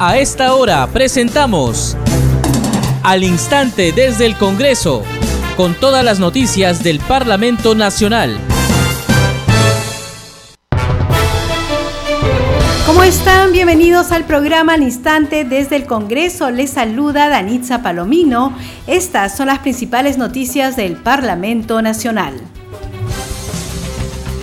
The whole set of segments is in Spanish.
A esta hora presentamos Al Instante desde el Congreso, con todas las noticias del Parlamento Nacional. ¿Cómo están? Bienvenidos al programa Al Instante desde el Congreso. Les saluda Danitza Palomino. Estas son las principales noticias del Parlamento Nacional.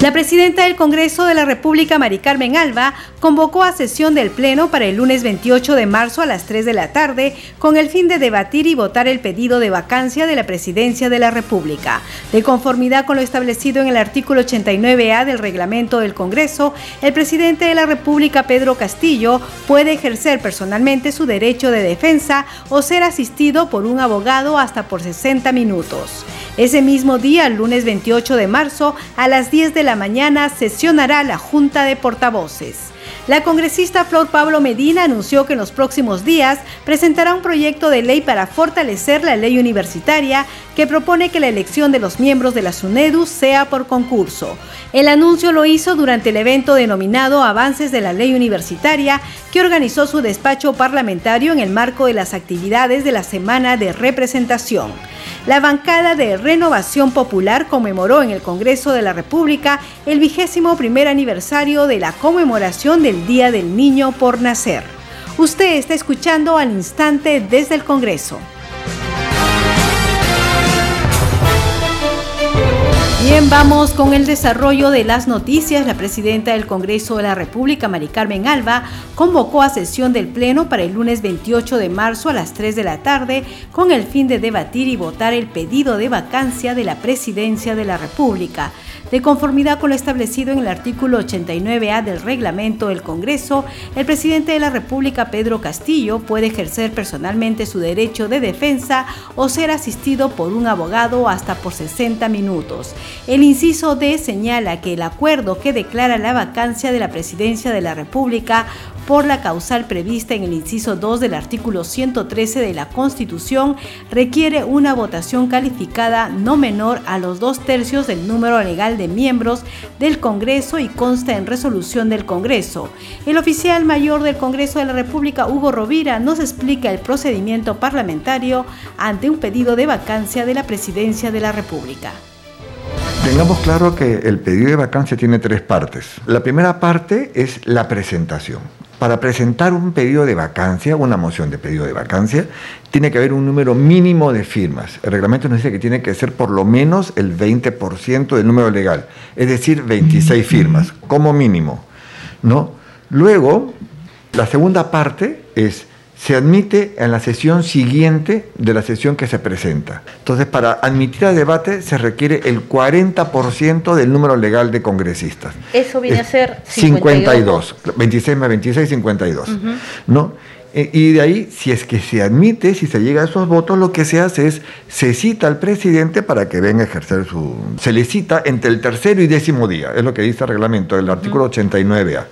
La presidenta del Congreso de la República, Mari Carmen Alba, convocó a sesión del Pleno para el lunes 28 de marzo a las 3 de la tarde con el fin de debatir y votar el pedido de vacancia de la presidencia de la República. De conformidad con lo establecido en el artículo 89A del reglamento del Congreso, el presidente de la República, Pedro Castillo, puede ejercer personalmente su derecho de defensa o ser asistido por un abogado hasta por 60 minutos. Ese mismo día, el lunes 28 de marzo, a las 10 de la mañana, sesionará la Junta de Portavoces. La congresista Flor Pablo Medina anunció que en los próximos días presentará un proyecto de ley para fortalecer la ley universitaria que propone que la elección de los miembros de la SUNEDU sea por concurso. El anuncio lo hizo durante el evento denominado Avances de la Ley Universitaria que organizó su despacho parlamentario en el marco de las actividades de la Semana de Representación. La bancada de Renovación Popular conmemoró en el Congreso de la República el vigésimo primer aniversario de la conmemoración del Día del Niño por Nacer. Usted está escuchando al instante desde el Congreso. Bien, vamos con el desarrollo de las noticias. La presidenta del Congreso de la República, Mari Carmen Alba, convocó a sesión del Pleno para el lunes 28 de marzo a las 3 de la tarde con el fin de debatir y votar el pedido de vacancia de la presidencia de la República. De conformidad con lo establecido en el artículo 89A del reglamento del Congreso, el presidente de la República, Pedro Castillo, puede ejercer personalmente su derecho de defensa o ser asistido por un abogado hasta por 60 minutos. El inciso D señala que el acuerdo que declara la vacancia de la presidencia de la República por la causal prevista en el inciso 2 del artículo 113 de la Constitución requiere una votación calificada no menor a los dos tercios del número legal de miembros del Congreso y consta en resolución del Congreso. El oficial mayor del Congreso de la República, Hugo Rovira, nos explica el procedimiento parlamentario ante un pedido de vacancia de la presidencia de la República. Tengamos claro que el pedido de vacancia tiene tres partes. La primera parte es la presentación para presentar un pedido de vacancia, una moción de pedido de vacancia, tiene que haber un número mínimo de firmas. El reglamento nos dice que tiene que ser por lo menos el 20% del número legal, es decir, 26 firmas, como mínimo. ¿no? Luego, la segunda parte es se admite en la sesión siguiente de la sesión que se presenta. Entonces, para admitir a debate se requiere el 40% del número legal de congresistas. Eso viene a ser 52. 26 más 26, 52. ¿No? E, y de ahí, si es que se admite, si se llega a esos votos, lo que se hace es, se cita al presidente para que venga a ejercer su... Se le cita entre el tercero y décimo día, es lo que dice el reglamento, el artículo 89A.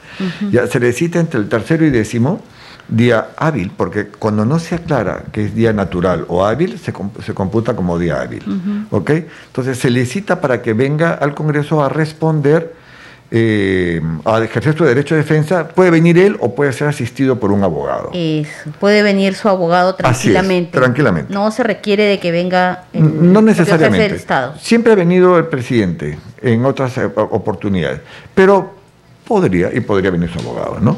Ya se le cita entre el tercero y décimo día hábil, porque cuando no se aclara que es día natural o hábil, se, se computa como día hábil. Entonces se le cita para que venga al Congreso a responder, eh, a ejercer su derecho de defensa. Puede venir él o puede ser asistido por un abogado. Eso, puede venir su abogado tranquilamente. tranquilamente. No se requiere de que venga no necesariamente. Estado. Siempre ha venido el presidente en otras eh, oportunidades, pero podría, y podría venir su abogado, ¿no?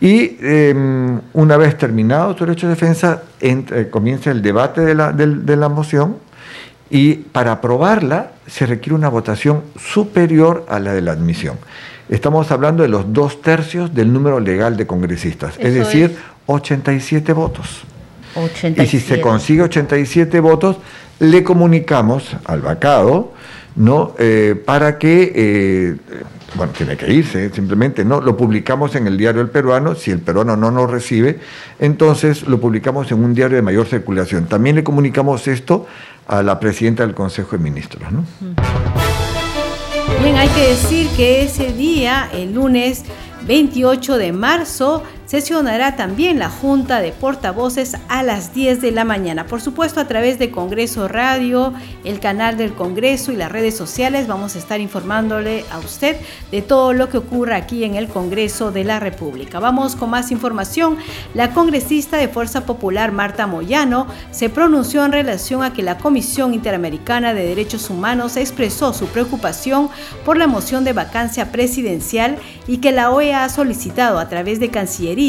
Y em, una vez terminado su derecho de defensa, eh, comienza el debate de la, de la moción y para aprobarla se requiere una votación superior a la de la admisión. Estamos hablando de los dos tercios del número legal de congresistas, es decir, 87 votos. Y si se consigue 87 votos, le comunicamos al vacado ¿no? Eh, para que eh, bueno, tiene que irse, simplemente no, lo publicamos en el diario El Peruano, si el peruano no nos recibe, entonces lo publicamos en un diario de mayor circulación. También le comunicamos esto a la presidenta del Consejo de Ministros. ¿no? Bien, hay que decir que ese día, el lunes 28 de marzo, sesionará también la Junta de Portavoces a las 10 de la mañana. Por supuesto, a través de Congreso Radio, el canal del Congreso y las redes sociales vamos a estar informándole a usted de todo lo que ocurra aquí en el Congreso de la República. Vamos con más información. La congresista de Fuerza Popular, Marta Moyano, se pronunció en relación a que la Comisión Interamericana de Derechos Humanos expresó su preocupación por la moción de vacancia presidencial y que la OEA ha solicitado a través de Cancillería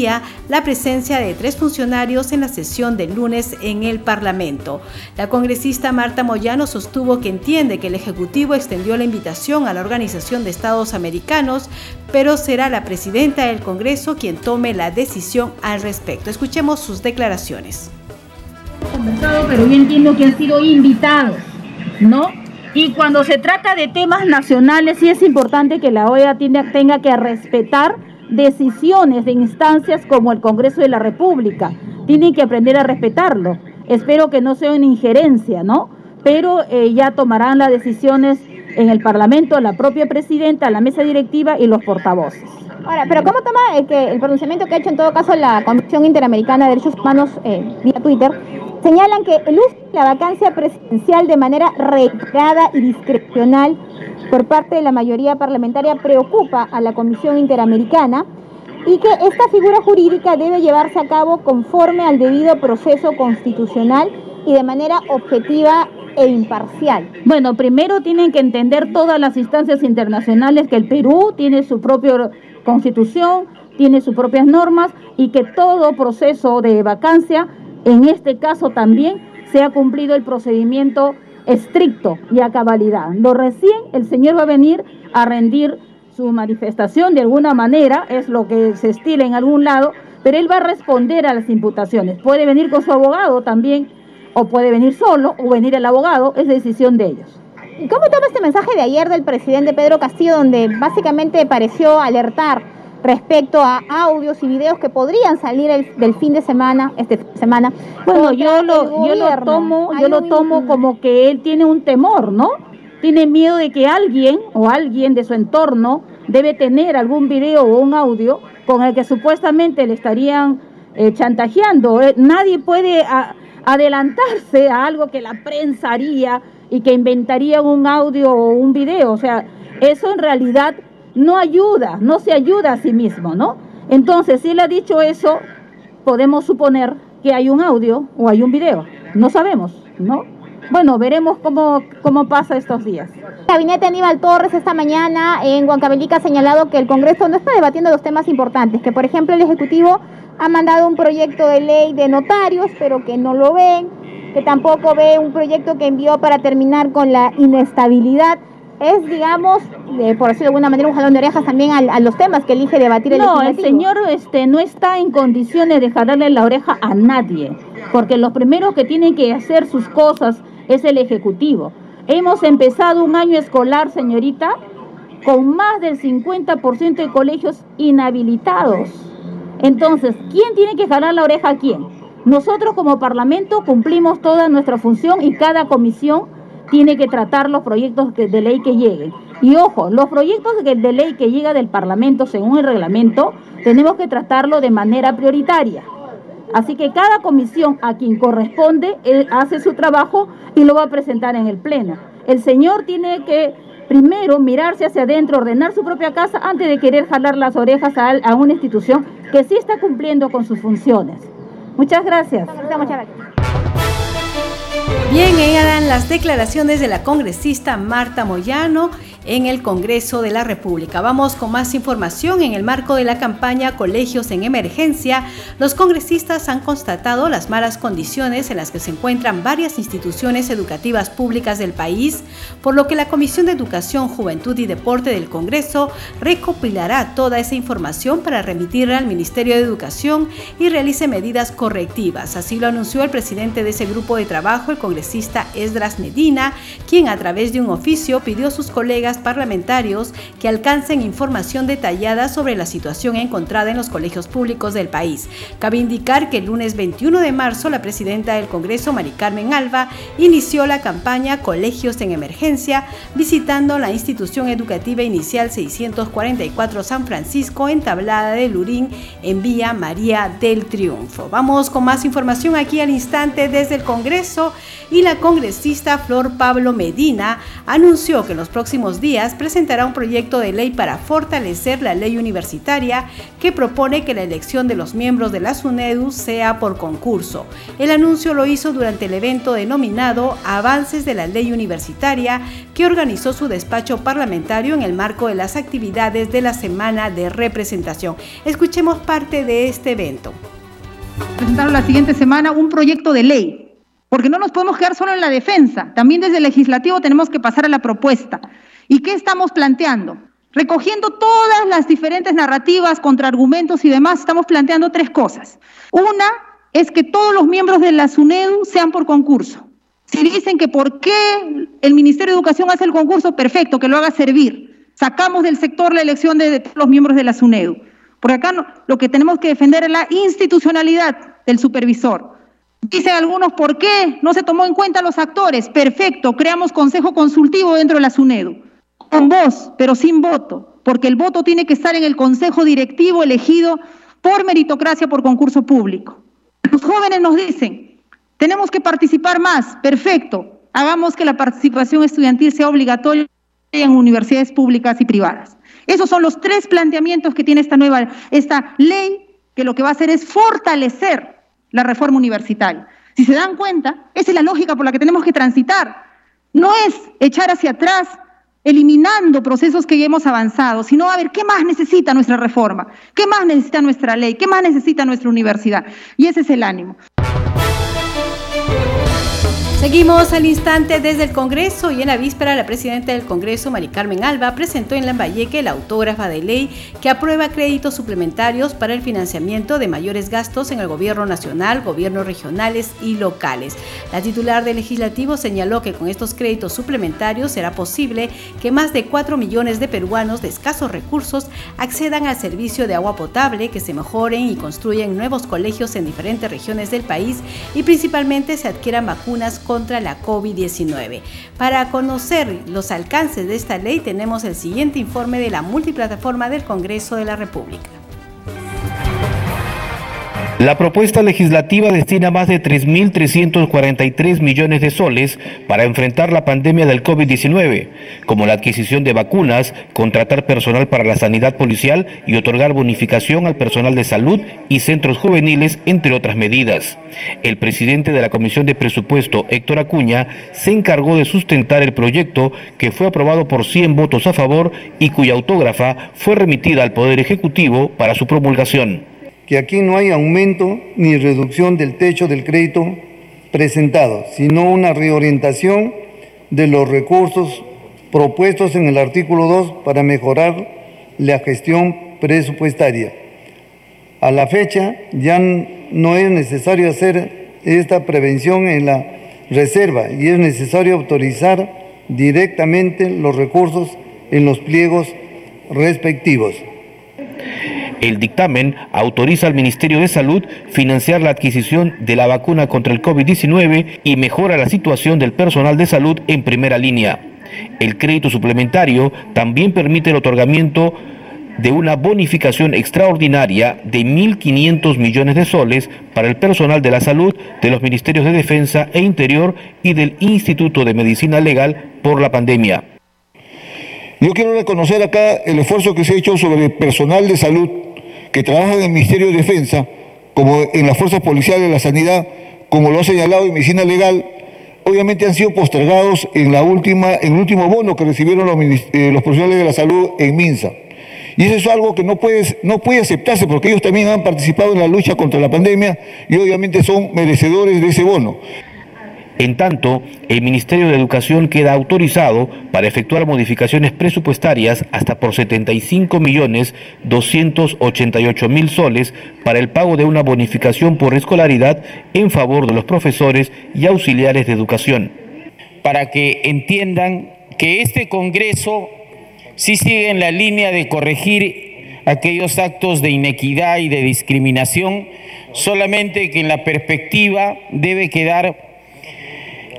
la presencia de tres funcionarios en la sesión del lunes en el Parlamento. La congresista Marta Moyano sostuvo que entiende que el Ejecutivo extendió la invitación a la Organización de Estados Americanos, pero será la presidenta del Congreso quien tome la decisión al respecto. Escuchemos sus declaraciones. Pero yo entiendo que han sido invitados, ¿no? Y cuando se trata de temas nacionales, sí es importante que la OEA tenga que respetar decisiones de instancias como el Congreso de la República. Tienen que aprender a respetarlo. Espero que no sea una injerencia, ¿no? Pero eh, ya tomarán las decisiones en el Parlamento, la propia presidenta, la mesa directiva y los portavoces. Ahora, pero ¿cómo toma el, que, el pronunciamiento que ha hecho en todo caso la Comisión Interamericana de Derechos Humanos eh, vía Twitter? Señalan que el uso de la vacancia presidencial de manera reiterada y discrecional por parte de la mayoría parlamentaria preocupa a la Comisión Interamericana y que esta figura jurídica debe llevarse a cabo conforme al debido proceso constitucional y de manera objetiva e imparcial. Bueno, primero tienen que entender todas las instancias internacionales que el Perú tiene su propia constitución, tiene sus propias normas y que todo proceso de vacancia, en este caso también, se ha cumplido el procedimiento estricto y a cabalidad. Lo recién el señor va a venir a rendir su manifestación de alguna manera, es lo que se estila en algún lado, pero él va a responder a las imputaciones. Puede venir con su abogado también o puede venir solo o venir el abogado, es decisión de ellos. ¿Y cómo toma este mensaje de ayer del presidente Pedro Castillo, donde básicamente pareció alertar respecto a audios y videos que podrían salir del fin de semana, este semana? Bueno, yo lo, yo lo tomo, yo lo tomo como que él tiene un temor, ¿no? Tiene miedo de que alguien o alguien de su entorno debe tener algún video o un audio con el que supuestamente le estarían eh, chantajeando. Eh, nadie puede adelantarse a algo que la prensa haría y que inventaría un audio o un video. O sea, eso en realidad no ayuda, no se ayuda a sí mismo, ¿no? Entonces, si él ha dicho eso, podemos suponer que hay un audio o hay un video. No sabemos, ¿no? Bueno, veremos cómo, cómo pasa estos días. El gabinete Aníbal Torres esta mañana en Huancavelica ha señalado que el Congreso no está debatiendo los temas importantes, que por ejemplo el Ejecutivo ha mandado un proyecto de ley de notarios, pero que no lo ven, que tampoco ve un proyecto que envió para terminar con la inestabilidad. Es, digamos, por decirlo de alguna manera, un jalón de orejas también a, los temas que elige debatir el No, el señor este, no está en condiciones de jalarle la oreja a nadie, porque los primeros que tienen que hacer sus cosas es el Ejecutivo. Hemos empezado un año escolar, señorita, con más del 50% de colegios inhabilitados entonces, ¿quién tiene que jalar la oreja a quién? Nosotros como Parlamento cumplimos toda nuestra función y cada comisión tiene que tratar los proyectos de ley que lleguen. Y ojo, los proyectos de ley que llega del Parlamento según el reglamento, tenemos que tratarlo de manera prioritaria. Así que cada comisión a quien corresponde hace su trabajo y lo va a presentar en el Pleno. El señor tiene que primero mirarse hacia adentro, ordenar su propia casa antes de querer jalar las orejas a, una institución que sí está cumpliendo con sus funciones. Muchas gracias. Bien, eran las declaraciones de la congresista Marta Moyano en el Congreso de la República. Vamos con más información. En el marco de la campaña Colegios en Emergencia, los congresistas han constatado las malas condiciones en las que se encuentran varias instituciones educativas públicas del país, por lo que la Comisión de Educación, Juventud y Deporte del Congreso recopilará toda esa información para remitirla al Ministerio de Educación y realice medidas correctivas. Así lo anunció el presidente de ese grupo de trabajo, el congresista Esdras Medina, quien a través de un oficio pidió a sus colegas colegas parlamentarios que alcancen información detallada sobre la situación encontrada en los colegios públicos del país. Cabe indicar que el lunes 21 de marzo la presidenta del Congreso, Mari Carmen Alba, inició la campaña Colegios en Emergencia, visitando la institución educativa inicial 644 San Francisco en Tablada de Lurín en Vía María del Triunfo. Vamos con más información aquí al instante desde el Congreso y la congresista Flor Pablo Medina anunció que en los próximos días presentará un proyecto de ley para fortalecer la ley universitaria que propone que la elección de los miembros de la SUNEDU sea por concurso. El anuncio lo hizo durante el evento denominado Avances de la Ley Universitaria que organizó su despacho parlamentario en el marco de las actividades de la Semana de Representación. Escuchemos parte de este evento. Presentaron la siguiente semana un proyecto de ley porque no nos podemos quedar solo en la defensa, también desde el legislativo tenemos que pasar a la propuesta. ¿Y qué estamos planteando? Recogiendo todas las diferentes narrativas, contraargumentos y demás, estamos planteando tres cosas. Una es que todos los miembros de la SUNEDU sean por concurso. Si dicen que por qué el Ministerio de Educación hace el concurso, perfecto, que lo haga servir. Sacamos del sector la elección de, todos los miembros de la SUNEDU. Porque acá lo que tenemos que defender es la institucionalidad del supervisor. Dicen algunos, ¿por qué no se tomó en cuenta los actores? Perfecto, creamos consejo consultivo dentro de la SUNEDU, con voz, pero sin voto, porque el voto tiene que estar en el consejo directivo elegido por meritocracia, por concurso público. Los jóvenes nos dicen, tenemos que participar más, perfecto, hagamos que la participación estudiantil sea obligatoria en universidades públicas y privadas. Esos son los tres planteamientos que tiene esta nueva, esta ley, que lo que va a hacer es fortalecer la reforma universitaria. Si se dan cuenta, esa es la lógica por la que tenemos que transitar. No es echar hacia atrás eliminando procesos que ya hemos avanzado, sino a ver qué más necesita nuestra reforma, qué más necesita nuestra ley, qué más necesita nuestra universidad. Y ese es el ánimo. Seguimos al instante desde el Congreso y en la víspera la presidenta del Congreso, Mari Carmen Alba, presentó en Lambayeque la autógrafa de ley que aprueba créditos suplementarios para el financiamiento de mayores gastos en el gobierno nacional, gobiernos regionales y locales. La titular del legislativo señaló que con estos créditos suplementarios será posible que más de 4 millones de peruanos de escasos recursos accedan al servicio de agua potable, que se mejoren y construyan nuevos colegios en diferentes regiones del país y principalmente se adquieran vacunas contra la COVID-19. Para conocer los alcances de esta ley tenemos el siguiente informe de la multiplataforma del Congreso de la República. La propuesta legislativa destina más de 3.343 millones de soles para enfrentar la pandemia del COVID-19, como la adquisición de vacunas, contratar personal para la sanidad policial y otorgar bonificación al personal de salud y centros juveniles, entre otras medidas. El presidente de la Comisión de Presupuesto, Héctor Acuña, se encargó de sustentar el proyecto que fue aprobado por 100 votos a favor y cuya autógrafa fue remitida al Poder Ejecutivo para su promulgación que aquí no hay aumento ni reducción del techo del crédito presentado, sino una reorientación de los recursos propuestos en el artículo 2 para mejorar la gestión presupuestaria. A la fecha ya no es necesario hacer esta prevención en la reserva y es necesario autorizar directamente los recursos en los pliegos respectivos. El dictamen autoriza al Ministerio de Salud financiar la adquisición de la vacuna contra el COVID-19 y mejora la situación del personal de salud en primera línea. El crédito suplementario también permite el otorgamiento de una bonificación extraordinaria de 1.500 millones de soles para el personal de la salud de los Ministerios de Defensa e Interior y del Instituto de Medicina Legal por la pandemia. Yo quiero reconocer acá el esfuerzo que se ha hecho sobre el personal de salud que trabajan en el Ministerio de Defensa, como en las fuerzas policiales, la sanidad, como lo ha señalado en medicina legal, obviamente han sido postergados en, el último bono que recibieron los, eh, los profesionales de la salud en Minsa. Y eso es algo que no puede aceptarse porque ellos también han participado en la lucha contra la pandemia y obviamente son merecedores de ese bono. En tanto, el Ministerio de Educación queda autorizado para efectuar modificaciones presupuestarias hasta por 75 millones 288 mil soles para el pago de una bonificación por escolaridad en favor de los profesores y auxiliares de educación. Para que entiendan que este Congreso sí sigue en la línea de corregir aquellos actos de inequidad y de discriminación, solamente que en la perspectiva debe quedar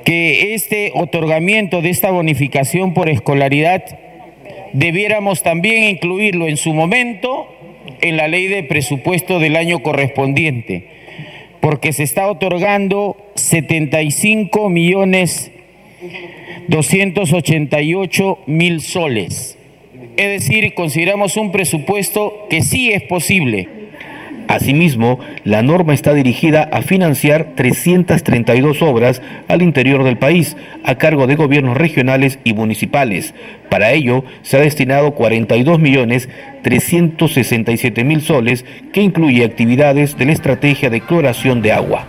que este otorgamiento de esta bonificación por escolaridad debiéramos también incluirlo en su momento en la ley de presupuesto del año correspondiente, porque se está otorgando 75 millones 288 mil soles. Es decir, consideramos un presupuesto que sí es posible. Asimismo, la norma está dirigida a financiar 332 obras al interior del país a cargo de gobiernos regionales y municipales. Para ello, se ha destinado 42 millones 367 mil soles que incluye actividades de la estrategia de cloración de agua.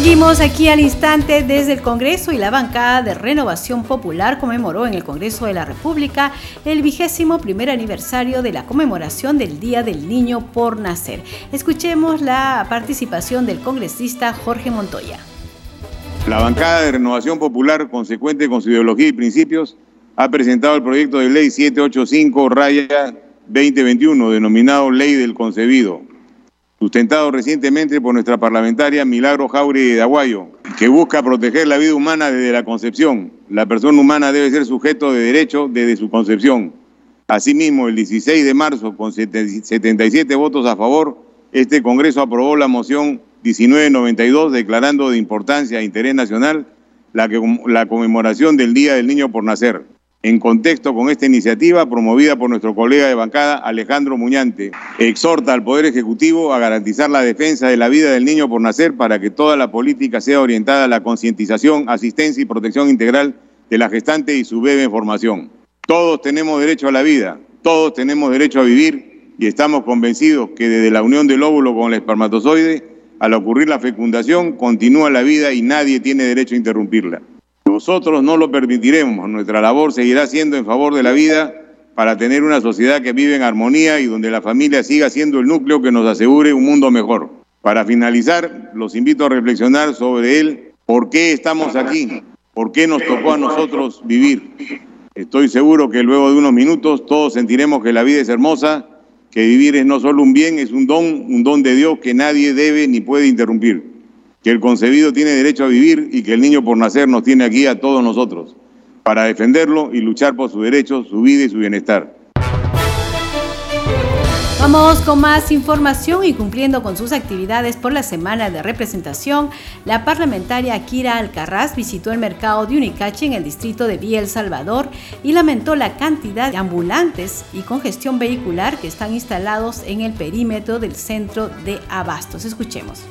Seguimos aquí al instante desde el Congreso y la bancada de Renovación Popular conmemoró en el Congreso de la República el vigésimo primer aniversario de la conmemoración del Día del Niño por Nacer. Escuchemos la participación del congresista Jorge Montoya. La bancada de Renovación Popular, consecuente con su ideología y principios, ha presentado el proyecto de ley 785 raya 2021, denominado Ley del Concebido, sustentado recientemente por nuestra parlamentaria Milagro Jauri de Aguayo, que busca proteger la vida humana desde la concepción. La persona humana debe ser sujeto de derecho desde su concepción. Asimismo, el 16 de marzo, con 77 votos a favor, este Congreso aprobó la moción 1992 declarando de importancia e interés nacional la, la conmemoración del Día del Niño por Nacer en contexto con esta iniciativa promovida por nuestro colega de bancada Alejandro Muñante. Exhorta al Poder Ejecutivo a garantizar la defensa de la vida del niño por nacer para que toda la política sea orientada a la concientización, asistencia y protección integral de la gestante y su bebé en formación. Todos tenemos derecho a la vida, todos tenemos derecho a vivir y estamos convencidos que desde la unión del óvulo con el espermatozoide, al ocurrir la fecundación, continúa la vida y nadie tiene derecho a interrumpirla. Nosotros no lo permitiremos. Nuestra labor seguirá siendo en favor de la vida para tener una sociedad que vive en armonía y donde la familia siga siendo el núcleo que nos asegure un mundo mejor. Para finalizar, los invito a reflexionar sobre él. ¿Por qué estamos aquí? ¿Por qué nos tocó a nosotros vivir? Estoy seguro que luego de unos minutos todos sentiremos que la vida es hermosa, que vivir es no solo un bien, es un don, un don de Dios que nadie debe ni puede interrumpir que el concebido tiene derecho a vivir y que el niño por nacer nos tiene aquí a todos nosotros, para defenderlo y luchar por su derecho, su vida y su bienestar. Vamos con más información y cumpliendo con sus actividades por la semana de representación, la parlamentaria Kira Alcarraz visitó el mercado de Unicache en el distrito de Villa El Salvador y lamentó la cantidad de ambulantes y congestión vehicular que están instalados en el perímetro del centro de abastos. Escuchemos.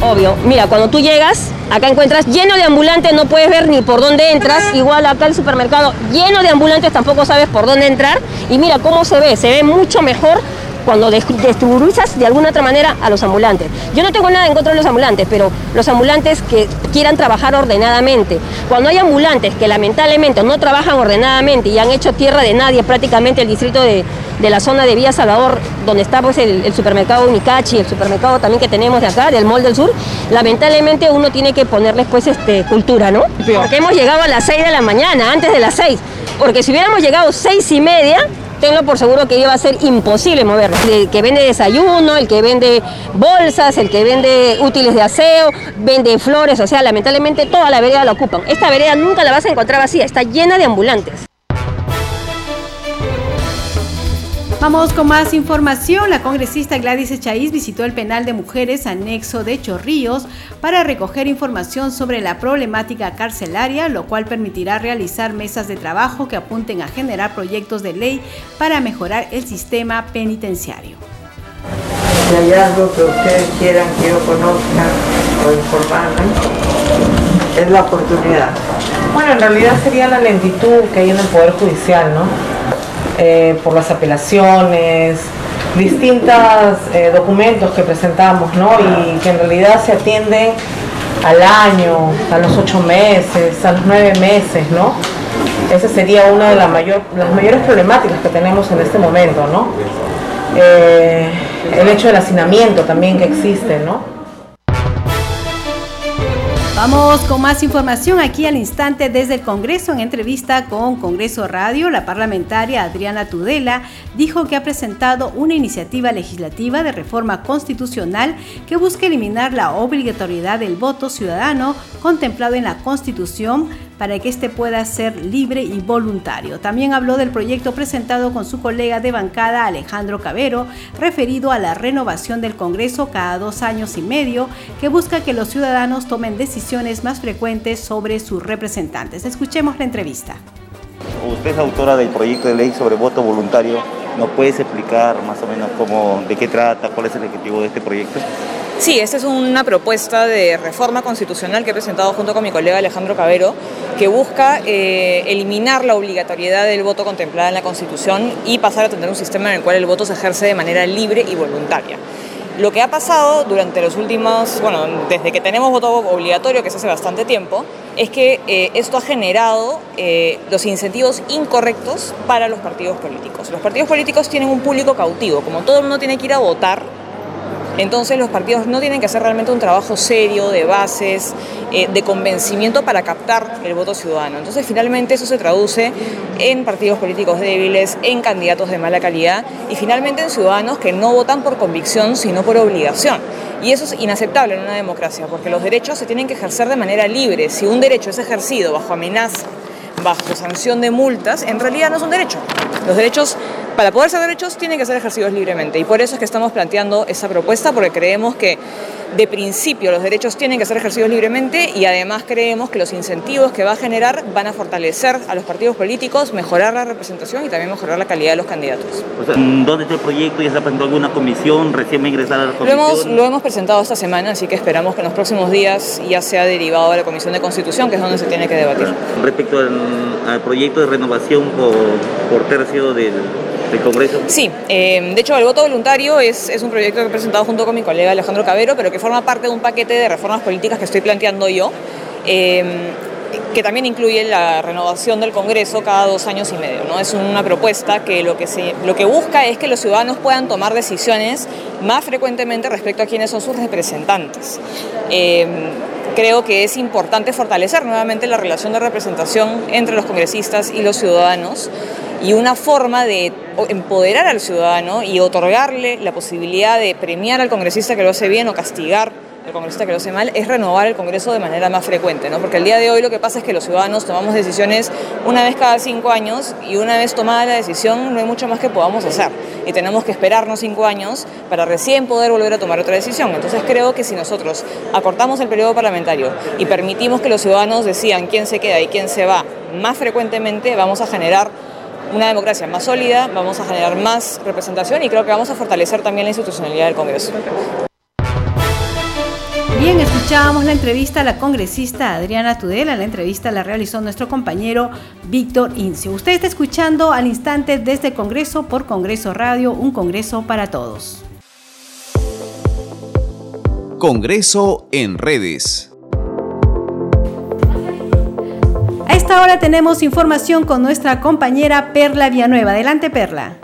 Obvio. Mira, cuando tú llegas, acá encuentras lleno de ambulantes, no puedes ver ni por dónde entras. Igual acá el supermercado lleno de ambulantes, tampoco sabes por dónde entrar. Y mira cómo se ve, se ve mucho mejor cuando destrurizas de alguna otra manera a los ambulantes. Yo no tengo nada en contra de los ambulantes, pero los ambulantes que quieran trabajar ordenadamente. Cuando hay ambulantes que lamentablemente no trabajan ordenadamente y han hecho tierra de nadie prácticamente el distrito de, la zona de Villa Salvador, donde está pues, el, supermercado Unicachi, el supermercado también que tenemos de acá, del Mall del Sur, lamentablemente uno tiene que ponerles pues este, cultura, ¿no? Porque hemos llegado a las 6 de la mañana, antes de las 6. Porque si hubiéramos llegado seis y media, tengo por seguro que iba a ser imposible moverlo. El que vende desayuno, el que vende bolsas, el que vende útiles de aseo, vende flores, o sea, lamentablemente toda la vereda la ocupan. Esta vereda nunca la vas a encontrar vacía, está llena de ambulantes. Vamos con más información. La congresista Gladys Echaíz visitó el penal de mujeres anexo de Chorrillos para recoger información sobre la problemática carcelaria, lo cual permitirá realizar mesas de trabajo que apunten a generar proyectos de ley para mejorar el sistema penitenciario. Si hay algo que ustedes quieran que yo conozca o informarme, es la oportunidad. Bueno, en realidad sería la lentitud que hay en el Poder Judicial, ¿no? Eh, por las apelaciones, distintos eh, documentos que presentamos, ¿no? Y que en realidad se atienden al año, a los ocho meses, a los nueve meses, ¿no? Esa sería una de las, las mayores problemáticas que tenemos en este momento, ¿no? Eh, el hecho del hacinamiento también que existe, ¿no? Vamos con más información aquí al instante desde el Congreso. En entrevista con Congreso Radio, la parlamentaria Adriana Tudela dijo que ha presentado una iniciativa legislativa de reforma constitucional que busca eliminar la obligatoriedad del voto ciudadano contemplado en la Constitución para que éste pueda ser libre y voluntario. También habló del proyecto presentado con su colega de bancada Alejandro Cabero, referido a la renovación del Congreso cada dos años y medio, que busca que los ciudadanos tomen decisiones más frecuentes sobre sus representantes. Escuchemos la entrevista. Usted es autora del proyecto de ley sobre voto voluntario. ¿Nos puedes explicar más o menos cómo, de qué trata, cuál es el objetivo de este proyecto? Sí, esta es una propuesta de reforma constitucional que he presentado junto con mi colega Alejandro Cabero, que busca eh, eliminar la obligatoriedad del voto contemplada en la Constitución y pasar a tener un sistema en el cual el voto se ejerce de manera libre y voluntaria. Lo que ha pasado durante los últimos, bueno, desde que tenemos voto obligatorio, que es hace bastante tiempo, es que eh, esto ha generado eh, los incentivos incorrectos para los partidos políticos. Los partidos políticos tienen un público cautivo, como todo el mundo tiene que ir a votar, entonces los partidos no tienen que hacer realmente un trabajo serio de bases, eh, de convencimiento para captar el voto ciudadano. Entonces finalmente eso se traduce en partidos políticos débiles, en candidatos de mala calidad y finalmente en ciudadanos que no votan por convicción sino por obligación. Y eso es inaceptable en una democracia porque los derechos se tienen que ejercer de manera libre. Si un derecho es ejercido bajo amenaza, bajo sanción de multas, en realidad no son derechos. Los derechos para poder ser derechos tienen que ser ejercidos libremente y por eso es que estamos planteando esa propuesta porque creemos que de principio los derechos tienen que ser ejercidos libremente y además creemos que los incentivos que va a generar van a fortalecer a los partidos políticos, mejorar la representación y también mejorar la calidad de los candidatos. ¿Dónde está el proyecto? ¿Ya se ha presentado alguna comisión? ¿Recién va a ingresar a la comisión? Lo hemos, lo hemos presentado esta semana, así que esperamos que en los próximos días ya sea derivado a la Comisión de Constitución, que es donde se tiene que debatir. Respecto al, proyecto de renovación por, por tercio del del Congreso? Sí, eh, de hecho el voto voluntario es, es, un proyecto que he presentado junto con mi colega Alejandro Cabero, pero que forma parte de un paquete de reformas políticas que estoy planteando yo. Eh, que también incluye la renovación del Congreso cada dos años y medio. ¿no? Es una propuesta que lo que, se, lo que busca es que los ciudadanos puedan tomar decisiones más frecuentemente respecto a quiénes son sus representantes. Eh, creo que es importante fortalecer nuevamente la relación de representación entre los congresistas y los ciudadanos y una forma de empoderar al ciudadano y otorgarle la posibilidad de premiar al congresista que lo hace bien o castigar al congresista que lo hace mal es renovar el Congreso de manera más frecuente, ¿no? porque el día de hoy lo que pasa es que los ciudadanos tomamos decisiones una vez cada cinco años y una vez tomada la decisión no hay mucho más que podamos hacer y tenemos que esperarnos cinco años para recién poder volver a tomar otra decisión. Entonces creo que si nosotros acortamos el periodo parlamentario y permitimos que los ciudadanos decidan quién se queda y quién se va más frecuentemente, vamos a generar una democracia más sólida, vamos a generar más representación y creo que vamos a fortalecer también la institucionalidad del Congreso. Bien, escuchábamos la entrevista a la congresista Adriana Tudela. La entrevista la realizó nuestro compañero Víctor Incio. Usted está escuchando al instante desde Congreso por Congreso Radio, un Congreso para todos. Congreso en redes. Ahora tenemos información con nuestra compañera Perla Villanueva. Adelante, Perla.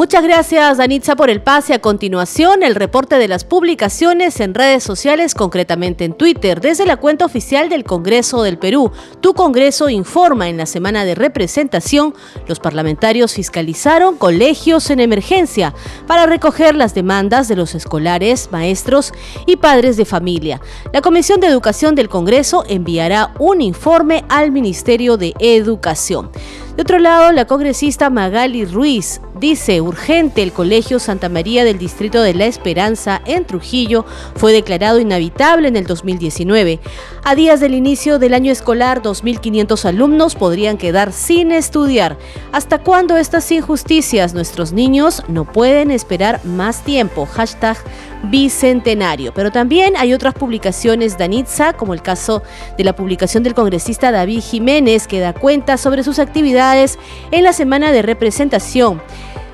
Muchas gracias, Danitza, por el pase. A continuación, el reporte de las publicaciones en redes sociales, concretamente en Twitter, desde la cuenta oficial del Congreso del Perú. Tu Congreso informa en la semana de representación, los parlamentarios fiscalizaron colegios en emergencia para recoger las demandas de los escolares, maestros y padres de familia. La Comisión de Educación del Congreso enviará un informe al Ministerio de Educación. De otro lado, la congresista Magali Ruiz dice urgente el Colegio Santa María del Distrito de La Esperanza en Trujillo fue declarado inhabitable en el 2019. A días del inicio del año escolar, 2.500 alumnos podrían quedar sin estudiar. ¿Hasta cuándo estas injusticias? Nuestros niños no pueden esperar más tiempo. Hashtag bicentenario. Pero también hay otras publicaciones de Anitza, como el caso de la publicación del congresista David Jiménez, que da cuenta sobre sus actividades en la semana de representación.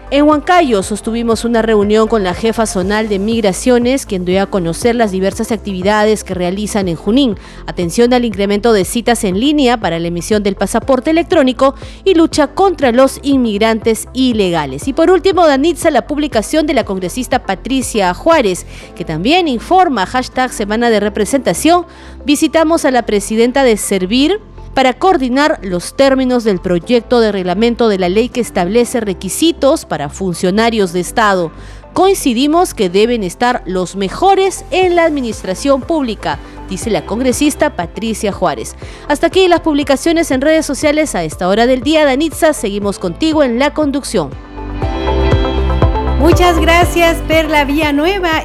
En Huancayo sostuvimos una reunión con la jefa zonal de migraciones, quien dio a conocer las diversas actividades que realizan en Junín, atención al incremento de citas en línea para la emisión del pasaporte electrónico y lucha contra los inmigrantes ilegales. Y por último, Danitza, la publicación de la congresista Patricia Juárez, que también informa hashtag Semana de Representación, visitamos a la presidenta de Servir, para coordinar los términos del proyecto de reglamento de la ley que establece requisitos para funcionarios de Estado. Coincidimos que deben estar los mejores en la administración pública, dice la congresista Patricia Juárez. Hasta aquí las publicaciones en redes sociales a esta hora del día. Danitza, seguimos contigo en la conducción. Muchas gracias, Perla Nueva.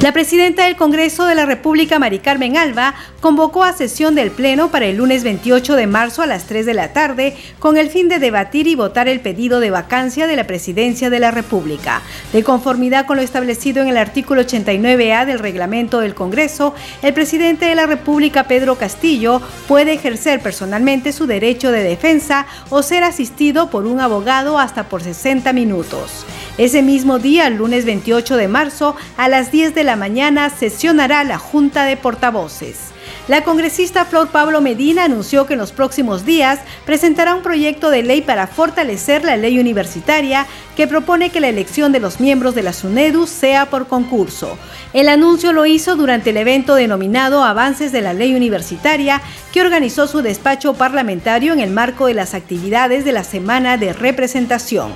La presidenta del Congreso de la República, Mari Carmen Alba, convocó a sesión del Pleno para el lunes 28 de marzo a las 3 de la tarde con el fin de debatir y votar el pedido de vacancia de la presidencia de la República. De conformidad con lo establecido en el artículo 89A del reglamento del Congreso, el presidente de la República, Pedro Castillo, puede ejercer personalmente su derecho de defensa o ser asistido por un abogado hasta por 60 minutos. Ese mismo día, el lunes 28 de marzo, a las 10 de la mañana, sesionará la Junta de Portavoces. La congresista Flor Pablo Medina anunció que en los próximos días presentará un proyecto de ley para fortalecer la ley universitaria que propone que la elección de los miembros de la SUNEDU sea por concurso. El anuncio lo hizo durante el evento denominado Avances de la Ley Universitaria que organizó su despacho parlamentario en el marco de las actividades de la Semana de Representación.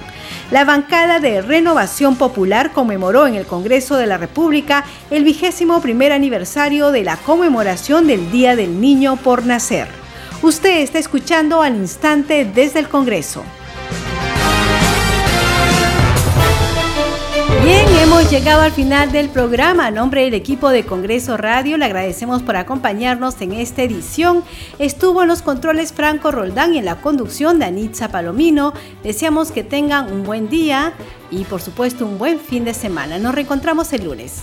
La bancada de Renovación Popular conmemoró en el Congreso de la República el vigésimo primer aniversario de la conmemoración del Día del Niño por Nacer. Usted está escuchando al instante desde el Congreso. Bien, hemos llegado al final del programa. A nombre del equipo de Congreso Radio, le agradecemos por acompañarnos en esta edición. Estuvo en los controles Franco Roldán y en la conducción de Anitza Palomino. Deseamos que tengan un buen día y, por supuesto, un buen fin de semana. Nos reencontramos el lunes.